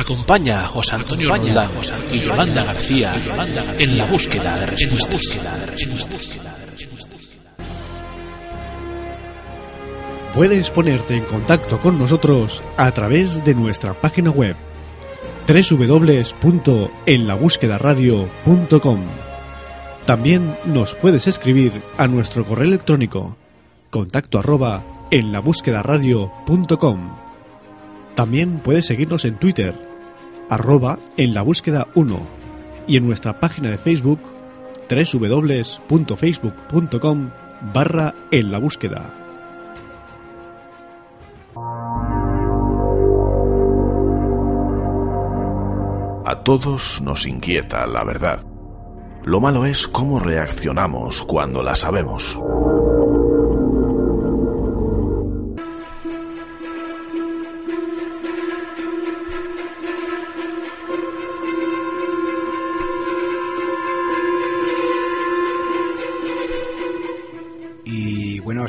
Acompaña a José Antonio Ronda y Yolanda García en la búsqueda de respuestas. Puedes ponerte en contacto con nosotros a través de nuestra página web www.enlabúsquedaradio.com. También nos puedes escribir a nuestro correo electrónico contacto arroba enlabúsquedaradio.com. También puedes seguirnos en Twitter, arroba en la búsqueda 1 y en nuestra página de Facebook www.facebook.com barra en la búsqueda. A todos nos inquieta la verdad. Lo malo es cómo reaccionamos cuando la sabemos.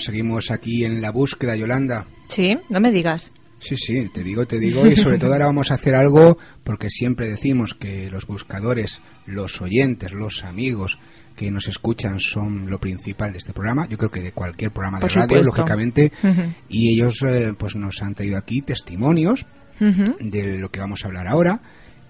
Seguimos aquí en la búsqueda, Yolanda. Sí, no me digas. Sí, sí, te digo, te digo, y sobre todo ahora vamos a hacer algo porque siempre decimos que los buscadores, los oyentes, los amigos que nos escuchan son lo principal de este programa, yo creo que de cualquier programa de Por radio, supuesto. lógicamente, y ellos eh, pues nos han traído aquí testimonios de lo que vamos a hablar ahora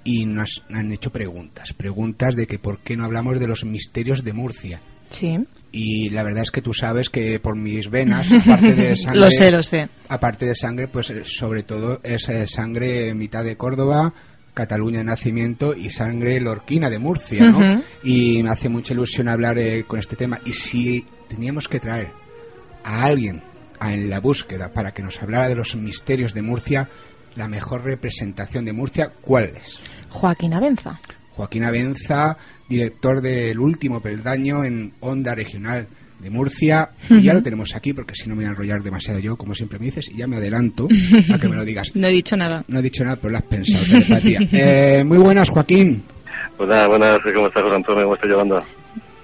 y nos han hecho preguntas, preguntas de que por qué no hablamos de los misterios de Murcia. Sí, Y la verdad es que tú sabes que por mis venas, aparte de sangre, lo sé, lo sé. aparte de sangre, pues eh, sobre todo es eh, sangre mitad de Córdoba, Cataluña de nacimiento y sangre lorquina de Murcia, ¿no? Y me hace mucha ilusión hablar eh, con este tema. Y si teníamos que traer a alguien a en la búsqueda para que nos hablara de los misterios de Murcia, la mejor representación de Murcia, ¿cuál es? Joaquín Abenza. Joaquín Abenza, director del último peldaño en Onda Regional de Murcia. Y ya lo tenemos aquí, porque si no me voy a enrollar demasiado yo, como siempre me dices, y ya me adelanto a que me lo digas. No he dicho nada. No he dicho nada, pero lo has pensado, telepatía. Eh, muy buenas, Joaquín. Nada, buenas, ¿cómo estás, José Antonio? ¿Cómo estás llevando?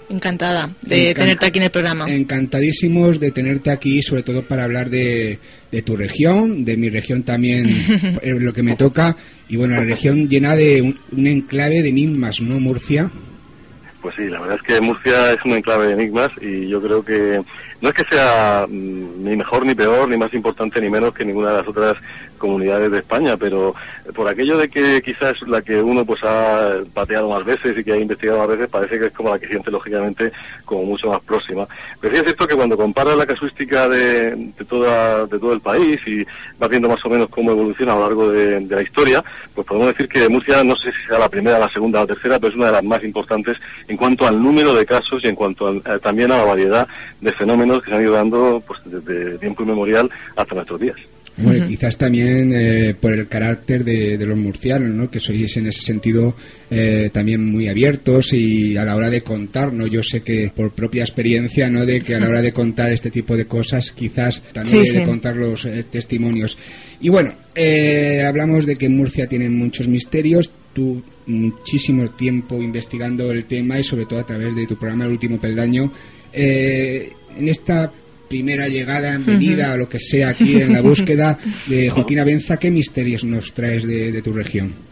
Encantada de tenerte aquí en el programa. Encantadísimos de tenerte aquí, sobre todo para hablar de, de tu región, de mi región también, eh, lo que me toca. Y bueno, la región llena de un, un enclave de enigmas, ¿no, Murcia? Pues sí, la verdad es que Murcia es un enclave de enigmas y yo creo que no es que sea mm, ni mejor ni peor, ni más importante ni menos que ninguna de las otras comunidades de España, pero por aquello de que quizás es la que uno pues ha pateado más veces y que ha investigado más veces, parece que es como la que siente lógicamente como mucho más próxima. Pero sí es cierto que cuando comparas la casuística de, de, toda, de todo el país y vas viendo más o menos cómo evoluciona a lo largo de, de la historia, pues podemos decir que Murcia, no sé si sea la primera, la segunda o la tercera, pero es una de las más importantes en cuanto al número de casos y en cuanto al- eh, también a la variedad de fenómenos que se han ido dando pues, desde tiempo inmemorial hasta nuestros días. Bueno, quizás también eh, por el carácter de, de los murcianos, ¿no? que sois en ese sentido eh, también muy abiertos y a la hora de contar, ¿no? yo sé que por propia experiencia, ¿no? de que a la hora de contar este tipo de cosas, quizás también Sí, de sí. contar los eh, testimonios. Y bueno, eh, hablamos de que en Murcia tienen muchos misterios, tú muchísimo tiempo investigando el tema y sobre todo a través de tu programa El Último Peldaño. Eh, en esta primera llegada, en venida, o lo que sea aquí en la búsqueda de Joaquín Abenza, ¿qué misterios nos traes de, de tu región?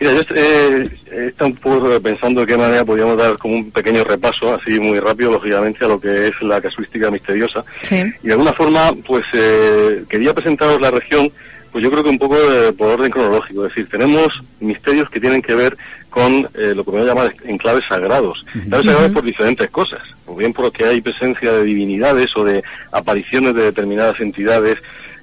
Mira, yo eh, he estado un poco pensando de qué manera podríamos dar como un pequeño repaso, así muy rápido, lógicamente, a lo que es la casuística misteriosa. Sí. Y de alguna forma, pues eh, quería presentaros la región, pues yo creo que un poco eh, por orden cronológico. Es decir, tenemos misterios que tienen que ver con eh, lo que me voy a llamar enclaves sagrados. Enclaves sagrados por diferentes cosas. O bien porque hay presencia de divinidades o de apariciones de determinadas entidades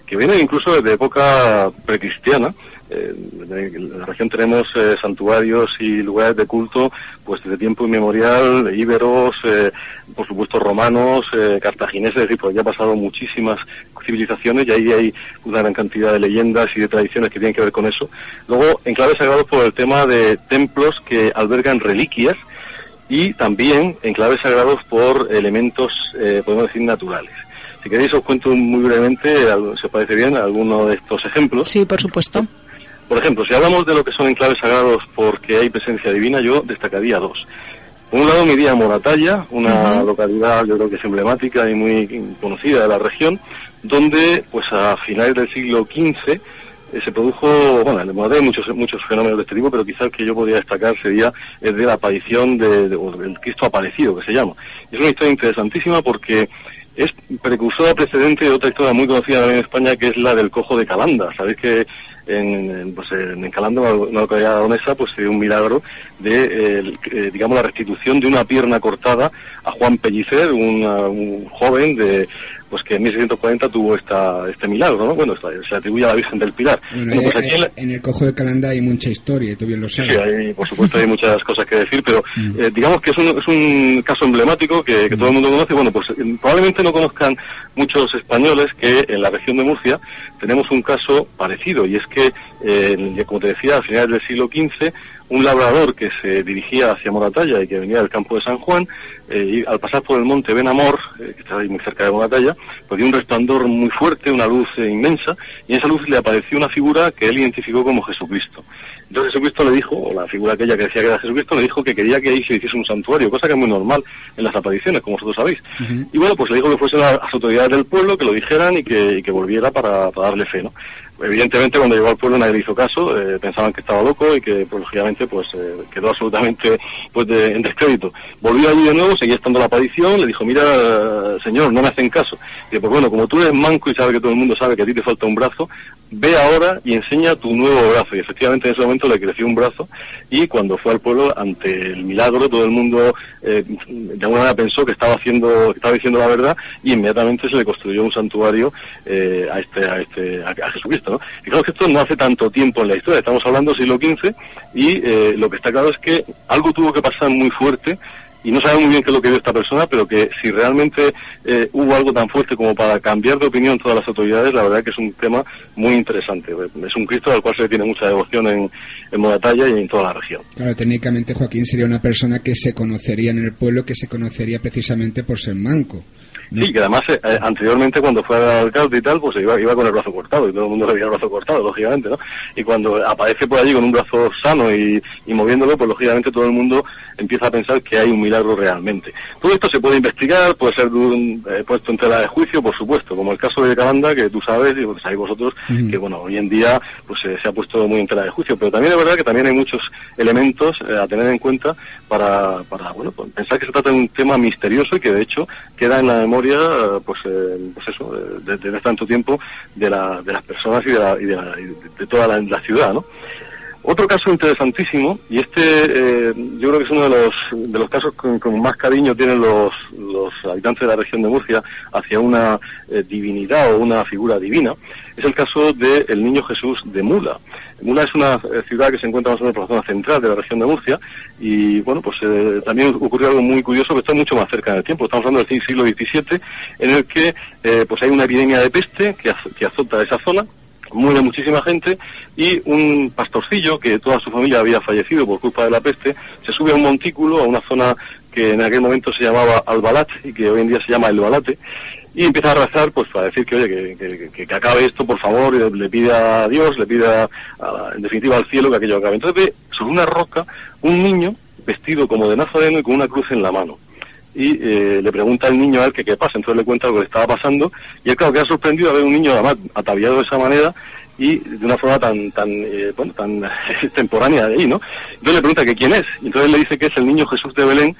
que vienen incluso desde época precristiana. En la región tenemos eh, santuarios y lugares de culto pues desde tiempo inmemorial, íberos, eh, por supuesto romanos, eh, cartagineses, es decir, pues ya ha pasado muchísimas civilizaciones y ahí hay una gran cantidad de leyendas y de tradiciones que tienen que ver con eso. Luego, enclaves sagrados por el tema de templos que albergan reliquias y también enclaves sagrados por elementos, eh, podemos decir, naturales. Si queréis os cuento muy brevemente, si os parece bien, alguno de estos ejemplos. Sí, por supuesto. Por ejemplo, si hablamos de lo que son enclaves sagrados porque hay presencia divina, yo destacaría dos. Por un lado, mi día Moratalla, una localidad yo creo que es emblemática y muy conocida de la región, donde pues a finales del siglo XV eh, se produjo, bueno, en Moratalla hay muchos, muchos fenómenos de este tipo, pero quizás el que yo podría destacar sería el de la aparición de, de- o del Cristo aparecido, que se llama. Es una historia interesantísima porque es precursora precedente de otra historia muy conocida también en España, que es la del cojo de Calanda. Sabéis que en, pues, en Calanda, una localidad pues se dio un milagro de, eh, digamos, la restitución de una pierna cortada a Juan Pellicer, un joven de pues que en 1640 tuvo esta, este milagro, ¿no? Bueno, se atribuye a la Virgen del Pilar. Bueno, Bueno, pues eh, aquí en el cojo de Calanda hay mucha historia, y tú bien lo sabes. sí, hay, por supuesto hay muchas cosas que decir, pero Mm. eh, digamos que es un, es un caso emblemático que, que todo el mundo conoce. Bueno, pues eh, probablemente no conozcan muchos españoles que en la región de Murcia tenemos un caso parecido, y es que, eh, como te decía, a finales del siglo XV, un labrador que se dirigía hacia Moratalla y que venía del campo de San Juan, eh, y al pasar por el monte Benamor, eh, que está ahí muy cerca de Moratalla, pues vio un resplandor muy fuerte, una luz eh, inmensa, y en esa luz le apareció una figura que él identificó como Jesucristo. Entonces Jesucristo le dijo, o la figura aquella que decía que era Jesucristo, le dijo que quería que ahí se hiciese un santuario, cosa que es muy normal en las apariciones, como vosotros sabéis. Y bueno, pues le dijo que fuesen a las autoridades del pueblo, que lo dijeran y que, y que volviera para, para darle fe, ¿no? Evidentemente, cuando llegó al pueblo nadie le hizo caso, eh, pensaban que estaba loco y que, pues, lógicamente, pues eh, quedó absolutamente pues, de- en descrédito. Volvió allí de nuevo, seguía estando la aparición, le dijo, mira, señor, no me hacen caso. Y pues bueno, como tú eres manco y sabes que todo el mundo sabe que a ti te falta un brazo, ve ahora y enseña tu nuevo brazo. Y efectivamente en ese momento le creció un brazo y cuando fue al pueblo, ante el milagro, todo el mundo eh, de alguna manera pensó que estaba haciendo, estaba diciendo la verdad y inmediatamente se le construyó un santuario eh, a este, a este, a Jesucristo, Fijaos que esto no hace tanto tiempo en la historia, estamos hablando siglo XV y eh, lo que está claro es que algo tuvo que pasar muy fuerte y no sabemos muy bien qué es lo que vio esta persona, pero que si realmente eh, hubo algo tan fuerte como para cambiar de opinión todas las autoridades, la verdad que es un tema muy interesante. Es un Cristo al cual se tiene mucha devoción en, en Moratalla y en toda la región. Claro, técnicamente Joaquín sería una persona que se conocería en el pueblo, que se conocería precisamente por ser manco. Sí, que además eh, eh, anteriormente cuando fue al alcalde y tal, pues iba, iba con el brazo cortado y todo el mundo le veía el brazo cortado, lógicamente, ¿no? Y cuando aparece por allí con un brazo sano y, y moviéndolo, pues lógicamente todo el mundo empieza a pensar que hay un milagro realmente. Todo esto se puede investigar, puede ser un- eh, puesto en tela de juicio, por supuesto, como el caso de Calanda, que tú sabes y pues sabéis vosotros, que bueno, hoy en día pues eh, se ha puesto muy en tela de juicio, pero también es verdad que también hay muchos elementos a tener en cuenta para, para bueno, pues, pensar que se trata de un tema misterioso y que de hecho queda en la memoria, eh, pues, eh, pues eso, desde desde tanto tiempo de, la, de las personas y de, la, y de, la- y de- de toda la ciudad, ¿no? Otro caso interesantísimo, y este eh, yo creo que es uno de los, de los casos con, más cariño tienen los, los habitantes de la región de Murcia hacia una eh, divinidad o una figura divina, es el caso del niño Jesús de Mula. Mula es una eh, ciudad que se encuentra más o menos por la zona central de la región de Murcia y bueno, pues eh, también ocurrió algo muy curioso que está mucho más cerca en el tiempo. Estamos hablando del siglo XVII en el que pues hay una epidemia de peste que, az- que azota esa zona muere muchísima gente y un pastorcillo que toda su familia había fallecido por culpa de la peste se sube a un montículo a una zona que en aquel momento se llamaba Albalat y que hoy en día se llama El Balate y empieza a rezar pues para decir que oye que, que- acabe esto por favor le, le pide a Dios le pide a- a- en definitiva al cielo que aquello acabe. Entonces ve sobre una roca un niño vestido como de nazareno y con una cruz en la mano y eh, le pregunta al niño a él que qué pasa, entonces le cuenta lo que estaba pasando y él claro queda sorprendido a ver un niño además ataviado de esa manera y de una forma tan tan eh, bueno tan extemporánea de ahí, ¿no? Entonces le pregunta que quién es y entonces le dice que es el niño Jesús de Belén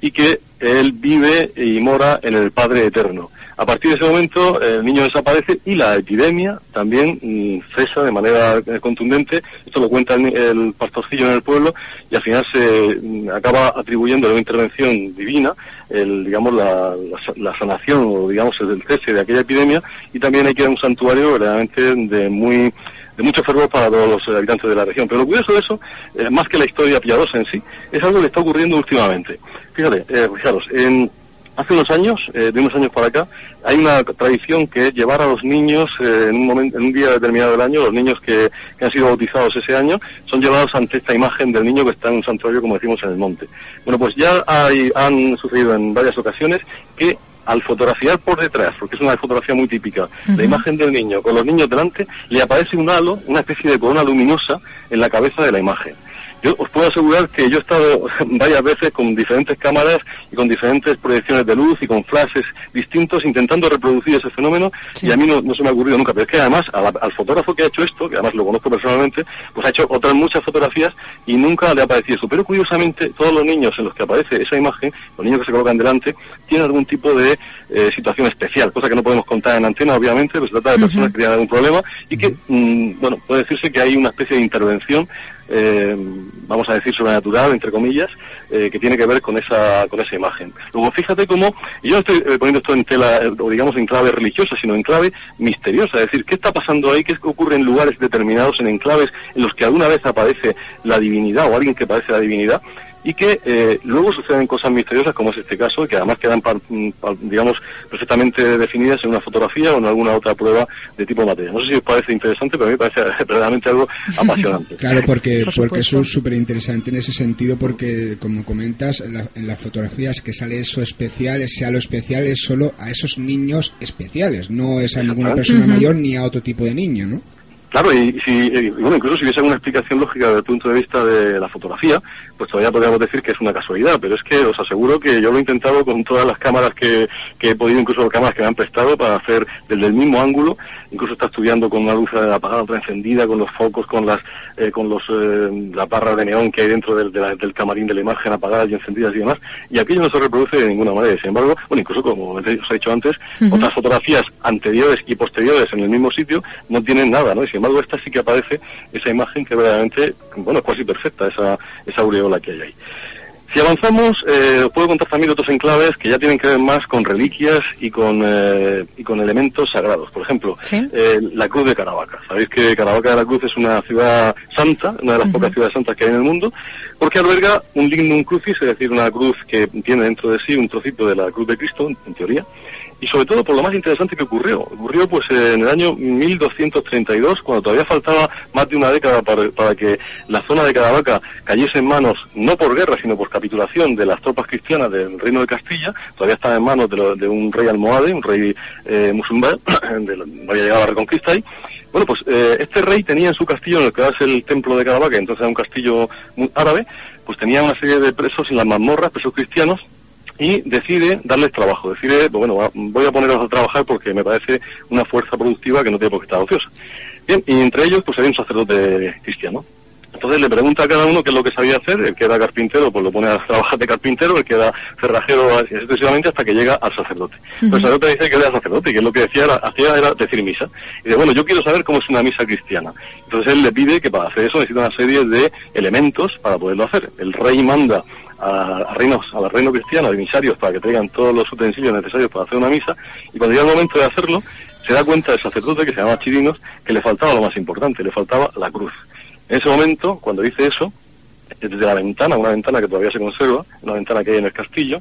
y que él vive y mora en el Padre Eterno. A partir de ese momento el niño desaparece y la epidemia también mm, cesa de manera eh, contundente. Esto lo cuenta el, el pastorcillo en el pueblo y al final se mm, acaba atribuyendo una intervención divina, el, digamos la, la sa- la sanación o digamos el cese de aquella epidemia y también hay que un santuario verdaderamente de muy de mucho fervor para todos los eh, habitantes de la región. Pero lo curioso de eso, eh, más que la historia piadosa en sí, es algo que está ocurriendo últimamente. Fíjate, eh, fijaros, en, hace unos años, eh, de unos años para acá, hay una tradición que es llevar a los niños eh, en, un momento, en un día determinado del año, los niños que, que han sido bautizados ese año, son llevados ante esta imagen del niño que está en un santuario, como decimos, en el monte. Bueno, pues ya hay, han sucedido en varias ocasiones que al fotografiar por detrás, porque es una fotografía muy típica, la imagen del niño con los niños delante, le aparece un halo, una especie de corona luminosa en la cabeza de la imagen. Yo os puedo asegurar que yo he estado varias veces con diferentes cámaras y con diferentes proyecciones de luz y con flashes distintos intentando reproducir ese fenómeno y a mí no, no se me ha ocurrido nunca. Pero es que además la- al fotógrafo que ha hecho esto, que además lo conozco personalmente, pues ha hecho otras muchas fotografías y nunca le ha aparecido eso. Pero curiosamente todos los niños en los que aparece esa imagen, los niños que se colocan delante, tienen algún tipo de eh, situación especial, cosa que no podemos contar en antena, obviamente, pues se trata de personas que tienen algún problema y que, mm, bueno, puede decirse que hay una especie de intervención eh, vamos a decir sobrenatural entre comillas eh, que tiene que ver con esa con esa imagen. Luego fíjate cómo yo no estoy eh, poniendo esto en tela eh, o digamos en clave religiosa sino en clave misteriosa. Es decir qué está pasando ahí qué ocurre en lugares determinados en enclaves en los que alguna vez aparece la divinidad o alguien que parece la divinidad y que eh, luego suceden cosas misteriosas como es este caso que además quedan par- mm, par- digamos perfectamente definidas en una fotografía o en alguna otra prueba de tipo material. No sé si os parece interesante, pero a mí me parece verdaderamente algo apasionante. Claro, porque, Por porque eso es súper interesante en ese sentido, porque como comentas, en, la- en las fotografías que sale eso especial, ese halo especial es solo a esos niños especiales, no es a ninguna persona mayor ni a otro tipo de niño, ¿no? Claro, y, si, y bueno, incluso si hubiese alguna explicación lógica desde el punto de vista de la fotografía, pues todavía podríamos decir que es una casualidad, pero es que os aseguro que yo lo he intentado con todas las cámaras que, que he podido, incluso cámaras que me han prestado para hacer desde el mismo ángulo, incluso está estudiando con una luz apagada, otra encendida, con los focos, con las eh, con los eh, las barras de neón que hay dentro del, de la- del camarín de la imagen apagadas y encendidas y demás, y aquello no se reproduce de ninguna manera. Sin embargo, bueno, incluso como os he dicho antes, otras fotografías anteriores y posteriores en el mismo sitio no tienen nada, ¿no? Y sin embargo, esta sí que aparece esa imagen que verdaderamente, bueno, es casi perfecta, esa, esa aureola que hay ahí. Si avanzamos, eh, os puedo contar también otros enclaves que ya tienen que ver más con reliquias y con, eh, y con elementos sagrados. Por ejemplo, Sí. eh, la Cruz de Caravaca. Sabéis que Caravaca de la Cruz es una ciudad santa, una de las pocas ciudades santas que hay en el mundo, porque alberga un lignum crucis, es decir, una cruz que tiene dentro de sí un trocito de la cruz de Cristo, en teoría, y sobre todo por lo más interesante que ocurrió. Ocurrió pues en el año 1232, cuando todavía faltaba más de una década para, para que la zona de Caravaca cayese en manos, no por guerra, sino por capitulación de las tropas cristianas del reino de Castilla, todavía estaba en manos de, lo- de un rey almohade, un rey eh, musulmán, de había llegado a la reconquista ahí. Bueno, pues eh, este rey tenía en su castillo, en el que ahora es el templo de Caravaca, entonces era un castillo árabe, pues tenía una serie de presos en las mazmorras, presos cristianos, y decide darles trabajo. Decide, pues bueno, voy a ponerlos a trabajar porque me parece una fuerza productiva que no tiene por qué estar ociosa. Bien, y entre ellos pues había un sacerdote cristiano. Entonces le pregunta a cada uno qué es lo que sabía hacer, el que era carpintero pues lo pone a trabajar de carpintero, el que era cerrajero así sucesivamente hasta que llega al sacerdote. Pero el sacerdote dice que era sacerdote y que lo que decía era, hacía era decir misa. Y dice, bueno, yo quiero saber cómo es una misa cristiana. Entonces él le pide que para hacer eso necesita una serie de elementos para poderlo hacer. El rey manda a, a reinos, al reino cristiano, a emisarios, para que traigan todos los utensilios necesarios para hacer una misa, y cuando llega el momento de hacerlo, se da cuenta el sacerdote, que se llama Chirinos, que le faltaba lo más importante, le faltaba la cruz. En ese momento, cuando dice eso, desde la ventana, una ventana que todavía se conserva, una ventana que hay en el castillo,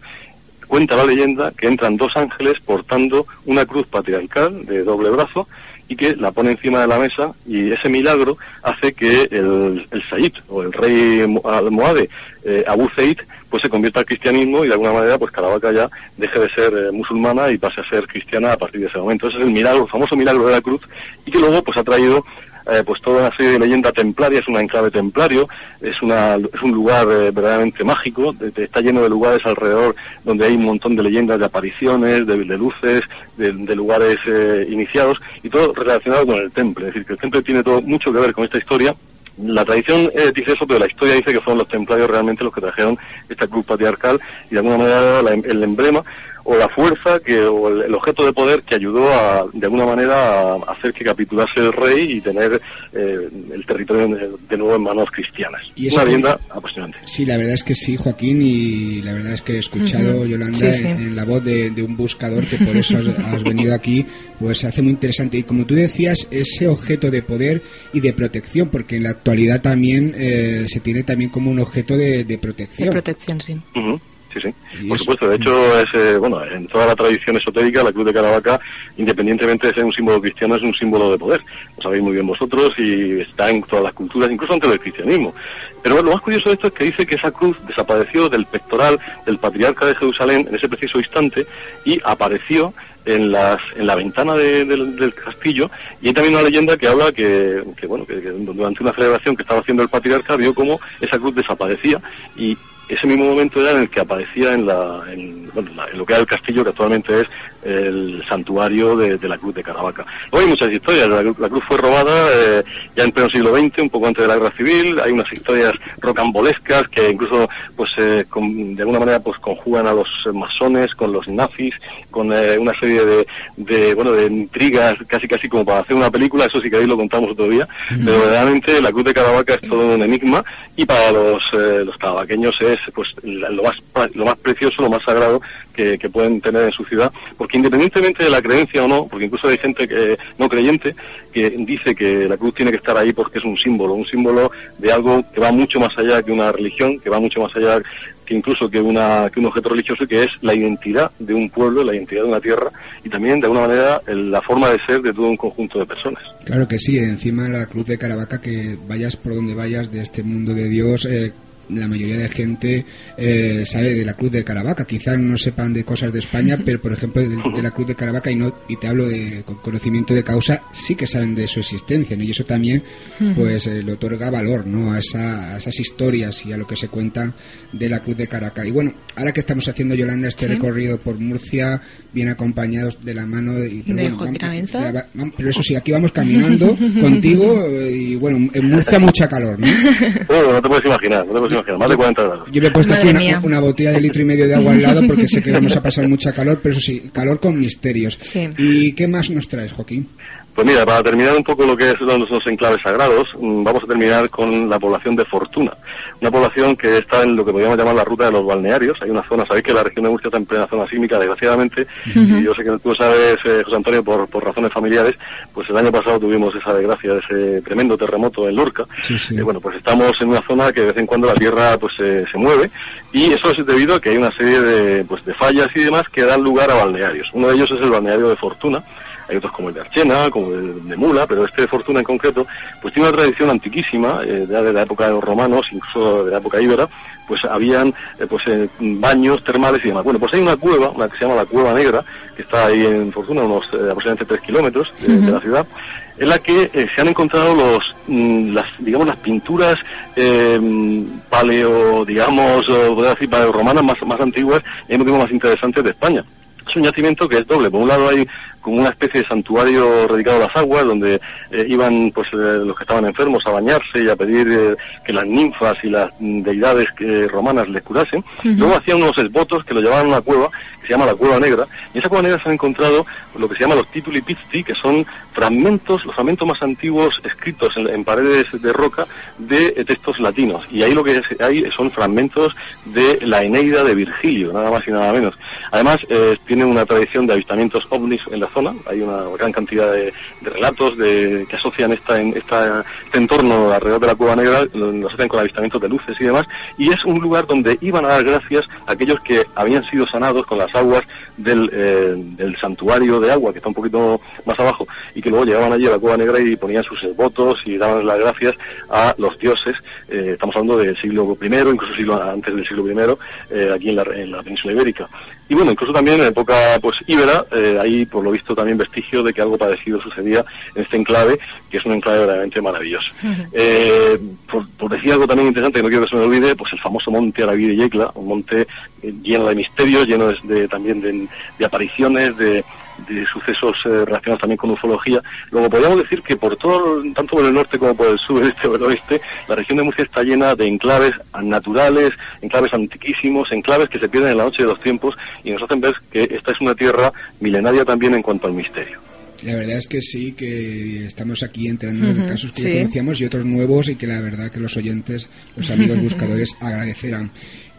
cuenta la leyenda que entran dos ángeles portando una cruz patriarcal de doble brazo y que la pone encima de la mesa y ese milagro hace que el, el Said o el rey mo- almohade eh, Abu Zaid pues se convierta al cristianismo y de alguna manera pues Caravaca ya deje de ser eh, musulmana y pase a ser cristiana a partir de ese momento. Ese es el milagro, el famoso milagro de la cruz y que luego pues ha traído eh, pues toda una serie de leyenda templaria, es un enclave templario, es, una, es un lugar eh, verdaderamente mágico, de- de- está lleno de lugares alrededor donde hay un montón de leyendas de apariciones, de, luces, de, lugares eh, iniciados y todo relacionado con el temple. Es decir, que el temple tiene todo mucho que ver con esta historia. La tradición eh, dice eso, pero la historia dice que fueron los templarios realmente los que trajeron esta cruz patriarcal y de alguna manera la- el emblema o la fuerza que o el, el objeto de poder que ayudó a, de alguna manera a hacer que capitulase el rey y tener eh, el territorio de, de nuevo en manos cristianas. Y Una que- leyenda apasionante. Sí, la verdad es que sí, Joaquín, y la verdad es que he escuchado. Yolanda, Sí, sí. En, en la voz de, de un buscador, que por eso has, has venido aquí, pues se hace muy interesante. Y como tú decías, ese objeto de poder y de protección, porque en la actualidad también eh, se tiene también como un objeto de, de De protección. protección, sí. Ujú. Sí, sí. Por supuesto, de hecho, es, eh, bueno, en toda la tradición esotérica, la cruz de Caravaca, independientemente de ser un símbolo cristiano, es un símbolo de poder. Lo sabéis muy bien vosotros y está en todas las culturas, incluso antes del cristianismo. Pero lo más curioso de esto es que dice que esa cruz desapareció del pectoral del patriarca de Jerusalén en ese preciso instante y apareció en, las, en la ventana del castillo y hay también una leyenda que habla que, bueno que, durante una celebración que estaba haciendo el patriarca vio cómo esa cruz desaparecía y ese mismo momento era en el que aparecía en, la, en, lo que era el castillo, que actualmente es el santuario de, la Cruz de Caravaca. Luego hay muchas historias. La, cruz fue robada eh, ya en pleno siglo XX, un poco antes de la guerra civil. Hay unas historias rocambolescas que incluso, pues, eh, de alguna manera, pues, conjugan a los masones con los nazis, con eh, una serie de, de, bueno, de intrigas, casi casi como para hacer una película. Eso sí que ahí lo contamos otro día. Pero verdaderamente la Cruz de Caravaca es todo un enigma y para los, los caravaqueños es pues lo más lo más precioso, lo más sagrado que, pueden tener en su ciudad, porque independientemente de la creencia o no, porque incluso hay gente que no creyente que dice que la cruz tiene que estar ahí porque es un símbolo, un símbolo de algo que va mucho más allá que una religión, que va mucho más allá que incluso que, una, que un objeto religioso, que es la identidad de un pueblo, la identidad de una tierra y también, de alguna manera, la forma de ser de todo un conjunto de personas. Claro que sí, encima la cruz de Caravaca, que vayas por donde vayas de este mundo de Dios, eh, la mayoría de gente eh, sabe de la Cruz de Caravaca. Quizás no sepan de cosas de España, pero por ejemplo de, la Cruz de Caravaca, y, no, y te hablo de conocimiento de causa, sí que saben de su existencia, ¿no? Y eso también pues eh, le otorga valor ¿no? A, esas historias y a lo que se cuenta de la Cruz de Caravaca. Y bueno, ahora que estamos haciendo, Yolanda, este recorrido por Murcia, bien acompañados de la mano de, pero, pero eso sí, aquí vamos caminando contigo y bueno, en Murcia mucha calor, ¿no? no te puedes imaginar, no te puedes imaginar, más de 40 grados. Yo le he puesto aquí una, botella de litro y medio de agua al lado porque sé que vamos a pasar mucha calor, pero eso sí, calor con misterios. ¿Y qué más nos traes, Joaquín? Pues mira, para terminar un poco lo que es los enclaves sagrados, mm, vamos a terminar con la población de Fortuna. Una población que está en lo que podríamos llamar la ruta de los balnearios. Hay una zona, sabéis que la región de Murcia está en plena zona sísmica, desgraciadamente. Y yo sé que tú sabes, eh, José Antonio, por, razones familiares, pues el año pasado tuvimos esa desgracia de ese tremendo terremoto en Lorca. Y bueno, pues estamos en una zona que de vez en cuando la tierra pues se mueve. Y eso es debido a que hay una serie de, pues, de fallas y demás que dan lugar a balnearios. Uno de ellos es el balneario de Fortuna hay otros como el de Archena, como el de Mula, pero este de Fortuna en concreto, pues tiene una tradición antiquísima, eh, de la época de los romanos, incluso de la época íbera, pues habían eh, pues eh, baños termales y demás. Bueno, pues hay una cueva, una que se llama la Cueva Negra, que está ahí en Fortuna, unos aproximadamente 3 kilómetros de, la ciudad, en la que se han encontrado los mm, las digamos las pinturas paleo digamos podría decir paleo romanas más más antiguas y más interesantes de España es un yacimiento que es doble. Por un lado hay como una especie de santuario dedicado a las aguas, donde eh, iban pues eh, los que estaban enfermos a bañarse y a pedir eh, que las ninfas y las deidades romanas les curasen. Luego hacían unos esbotos que lo llevaban a una cueva que se llama la Cueva Negra. Y en esa Cueva Negra se han encontrado lo que se llama los tituli pizzi, que son fragmentos, los fragmentos más antiguos escritos en, paredes de roca de textos latinos. Y ahí lo que hay son fragmentos de la Eneida de Virgilio, nada más y nada menos. Además, tiene una tradición de avistamientos ovnis en la Hay una gran cantidad de, relatos de, que asocian esta, esta, este entorno alrededor de la Cueva Negra, lo, asocian con avistamientos de luces y demás. Y es un lugar donde iban a dar gracias a aquellos que habían sido sanados con las aguas del, eh, del santuario de agua, que está un poquito más abajo, y que luego llegaban allí a la Cueva Negra y ponían sus votos y daban las gracias a los dioses. Eh, estamos hablando del siglo I, incluso siglo antes del siglo I, eh, aquí en la, en la península ibérica. Y bueno, incluso también en época pues íbera, eh, hay por lo visto también vestigio de que algo parecido sucedía en este enclave, que es un enclave verdaderamente maravilloso. Eh, por, decir algo también interesante, que no quiero que se me olvide, pues el famoso monte Araví de Yecla, un monte eh, lleno de misterios, lleno de, también de apariciones, de, de sucesos eh, relacionados también con ufología. Luego podríamos decir que por todo, tanto por el norte como por el sur, este o el oeste, la región de Murcia está llena de enclaves naturales, enclaves antiquísimos, enclaves que se pierden en la noche de los tiempos y nos hacen ver que esta es una tierra milenaria también en cuanto al misterio. La verdad es que sí, que estamos aquí entrando en casos que ya conocíamos y otros nuevos y que la verdad que los oyentes, los amigos buscadores agradecerán.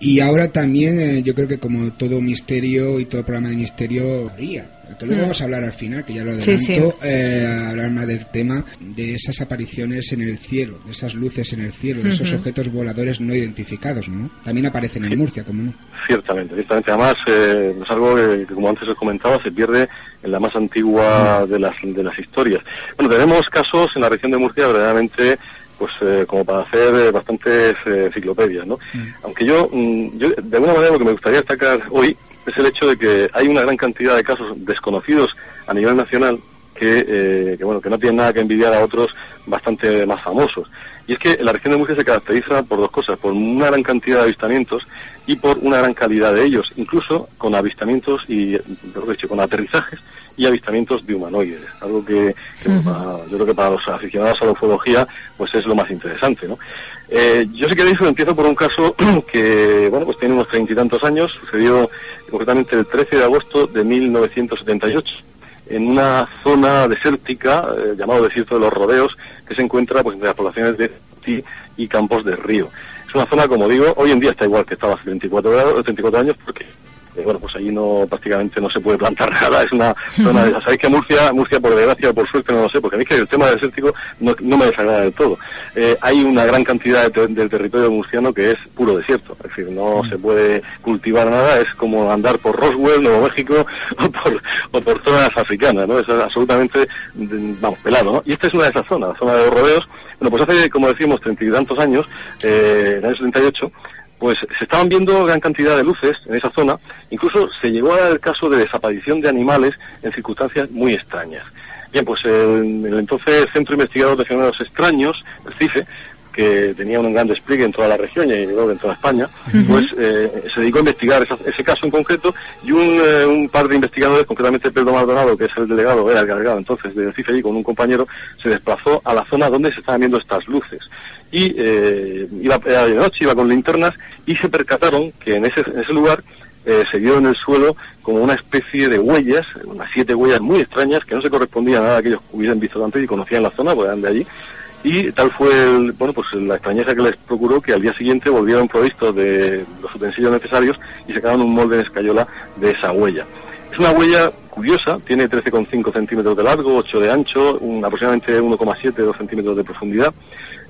Y ahora también eh, yo creo que como todo misterio y todo programa de misterio habría, que luego Mm. vamos a hablar al final, que ya lo Sí, adelanto, sí. eh, a hablar más del tema de esas apariciones en el cielo, de esas luces en el cielo, de esos objetos voladores no identificados, ¿no? También aparecen en Murcia, como no. Ciertamente, ciertamente. Además, eh, es algo que, que, como antes os comentaba, se pierde en la más antigua de las, de las historias. Bueno, tenemos casos en la región de Murcia verdaderamente, pues eh, como para hacer eh, bastantes eh, enciclopedias, ¿no? Aunque yo, mm, yo, de alguna manera, lo que me gustaría destacar hoy es el hecho de que hay una gran cantidad de casos desconocidos a nivel nacional que, eh, que, bueno, que no tienen nada que envidiar a otros bastante más famosos. Y es que la región de Murcia se caracteriza por dos cosas, por una gran cantidad de avistamientos y por una gran calidad de ellos, incluso con avistamientos y, dicho, con aterrizajes y avistamientos de humanoides, algo que, para- yo creo que para los aficionados a la ufología pues es lo más interesante, ¿no? Eh, yo si queréis empiezo por un caso que, bueno, pues tiene unos treinta y tantos años, sucedió concretamente el 13 de agosto de 1978 en una zona desértica eh, llamado Desierto de los Rodeos, que se encuentra pues entre las poblaciones de Ti y Campos de Río. Una zona, como digo, hoy en día está igual que estaba hace 34, grados, 34 años, porque eh, bueno, pues allí no prácticamente no se puede plantar nada, es una zona de esas. Sabéis que Murcia, Murcia por desgracia o por suerte no lo sé, porque a mí que el tema desértico no, no me desagrada del todo. Eh, hay una gran cantidad de te- del territorio murciano que es puro desierto, es decir, no se puede cultivar nada, es como andar por Roswell, Nuevo México o por, o por zonas africanas, ¿no? Es absolutamente, mm, vamos, pelado, ¿no? Y esta es una de esas zonas, la zona de los rodeos. Bueno, pues hace, como decimos, treinta y tantos años, eh, en el año 78, pues se estaban viendo gran cantidad de luces en esa zona, incluso se llegó a dar el caso de desaparición de animales en circunstancias muy extrañas. Bien, pues el, el entonces Centro Investigador de Fenómenos Extraños, el CIFE, que tenía un gran despliegue en toda la región y luego en toda España, pues eh, se dedicó a investigar esa- ese caso en concreto y un, eh, un par de investigadores, concretamente Pedro Maldonado, que es el delegado, era el delegado entonces del CIFE allí con un compañero, se desplazó a la zona donde se estaban viendo estas luces. Y eh, iba era de noche, iba con linternas y se percataron que en ese, en ese lugar eh, se vio en el suelo como una especie de huellas, unas siete huellas muy extrañas que no se correspondían a nada que ellos hubieran visto antes y conocían la zona, porque eran de allí. Y tal fue el, bueno, pues la extrañeza que les procuró que al día siguiente volvieron provistos de los utensilios necesarios y sacaron un molde en escayola de esa huella. Es una huella curiosa, tiene 13,5 centímetros de largo, 8 de ancho, un, aproximadamente 1,7, 2 centímetros de profundidad.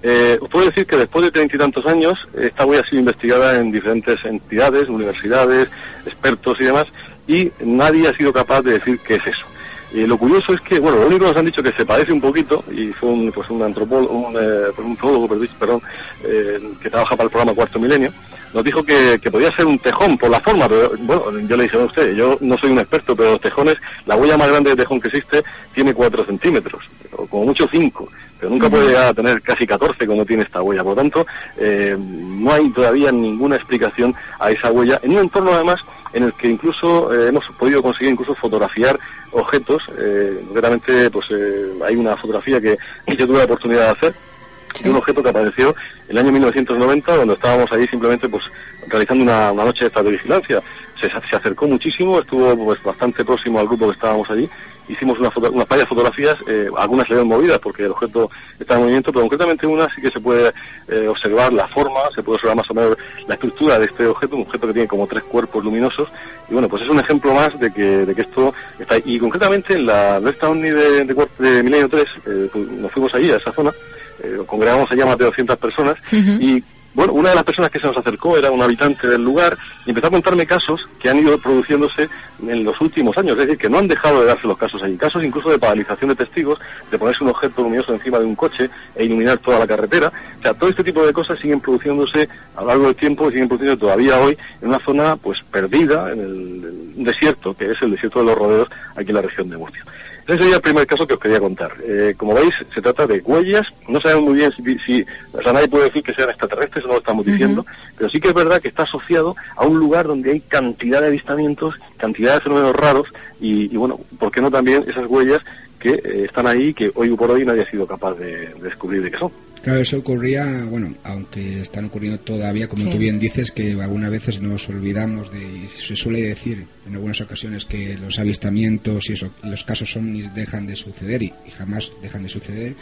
Eh, puedo decir que después de treinta y tantos años, esta huella ha sido investigada en diferentes entidades, universidades, expertos y demás, y nadie ha sido capaz de decir qué es eso. Y lo curioso es que, bueno, lo único que nos han dicho que se parece un poquito, y fue un, pues un antropólogo, un, eh, un zoólogo, perdón, perdón, eh, que trabaja para el programa Cuarto Milenio, nos dijo que, que podía ser un tejón por la forma, pero bueno, yo le dije a usted, yo no soy un experto, pero los tejones, la huella más grande de tejón que existe tiene 4 centímetros, o como mucho 5, pero nunca puede llegar a tener casi 14 como tiene esta huella. Por lo tanto, eh, no hay todavía ninguna explicación a esa huella, en un entorno además en el que incluso eh, hemos podido conseguir incluso fotografiar objetos, eh, concretamente pues eh, hay una fotografía que yo tuve la oportunidad de hacer, de un objeto que apareció en el año 1990, donde estábamos ahí simplemente pues realizando una, una noche de vigilancia. Se, se acercó muchísimo, estuvo pues bastante próximo al grupo que estábamos allí. Hicimos una foto- unas varias fotografías, eh, algunas ven movidas porque el objeto está en movimiento, pero concretamente una sí que se puede eh, observar la forma, se puede observar más o menos la estructura de este objeto, un objeto que tiene como tres cuerpos luminosos. Y bueno, pues es un ejemplo más de que, de que esto está ahí. Y concretamente en la Nuestra Omni de, de, de Milenio 3, eh, pues, nos fuimos allí a esa zona, eh, congregamos allá más de 200 personas y bueno, una de las personas que se nos acercó era un habitante del lugar y empezó a contarme casos que han ido produciéndose en los últimos años, es decir, que no han dejado de darse los casos allí, casos incluso de paralización de testigos, de ponerse un objeto luminoso encima de un coche e iluminar toda la carretera, o sea, todo este tipo de cosas siguen produciéndose a lo largo del tiempo y siguen produciendo todavía hoy en una zona pues perdida, en el, desierto, que es el desierto de los rodeos aquí en la región de Murcia. Ese sería el primer caso que os quería contar. Eh, como veis, se trata de huellas. No sabemos muy bien si, si- o sea, nadie puede decir que sean extraterrestres, no lo estamos diciendo, pero sí que es verdad que está asociado a un lugar donde hay cantidad de avistamientos, cantidad de fenómenos raros y, y, bueno, ¿por qué no también esas huellas que eh, están ahí que hoy por hoy nadie ha sido capaz de, de descubrir de qué son? Claro, eso ocurría, bueno, aunque están ocurriendo todavía, como Sí. tú bien dices, que algunas veces nos olvidamos de, y se suele decir en algunas ocasiones que los avistamientos y eso, los casos son y dejan de suceder y, y jamás dejan de suceder.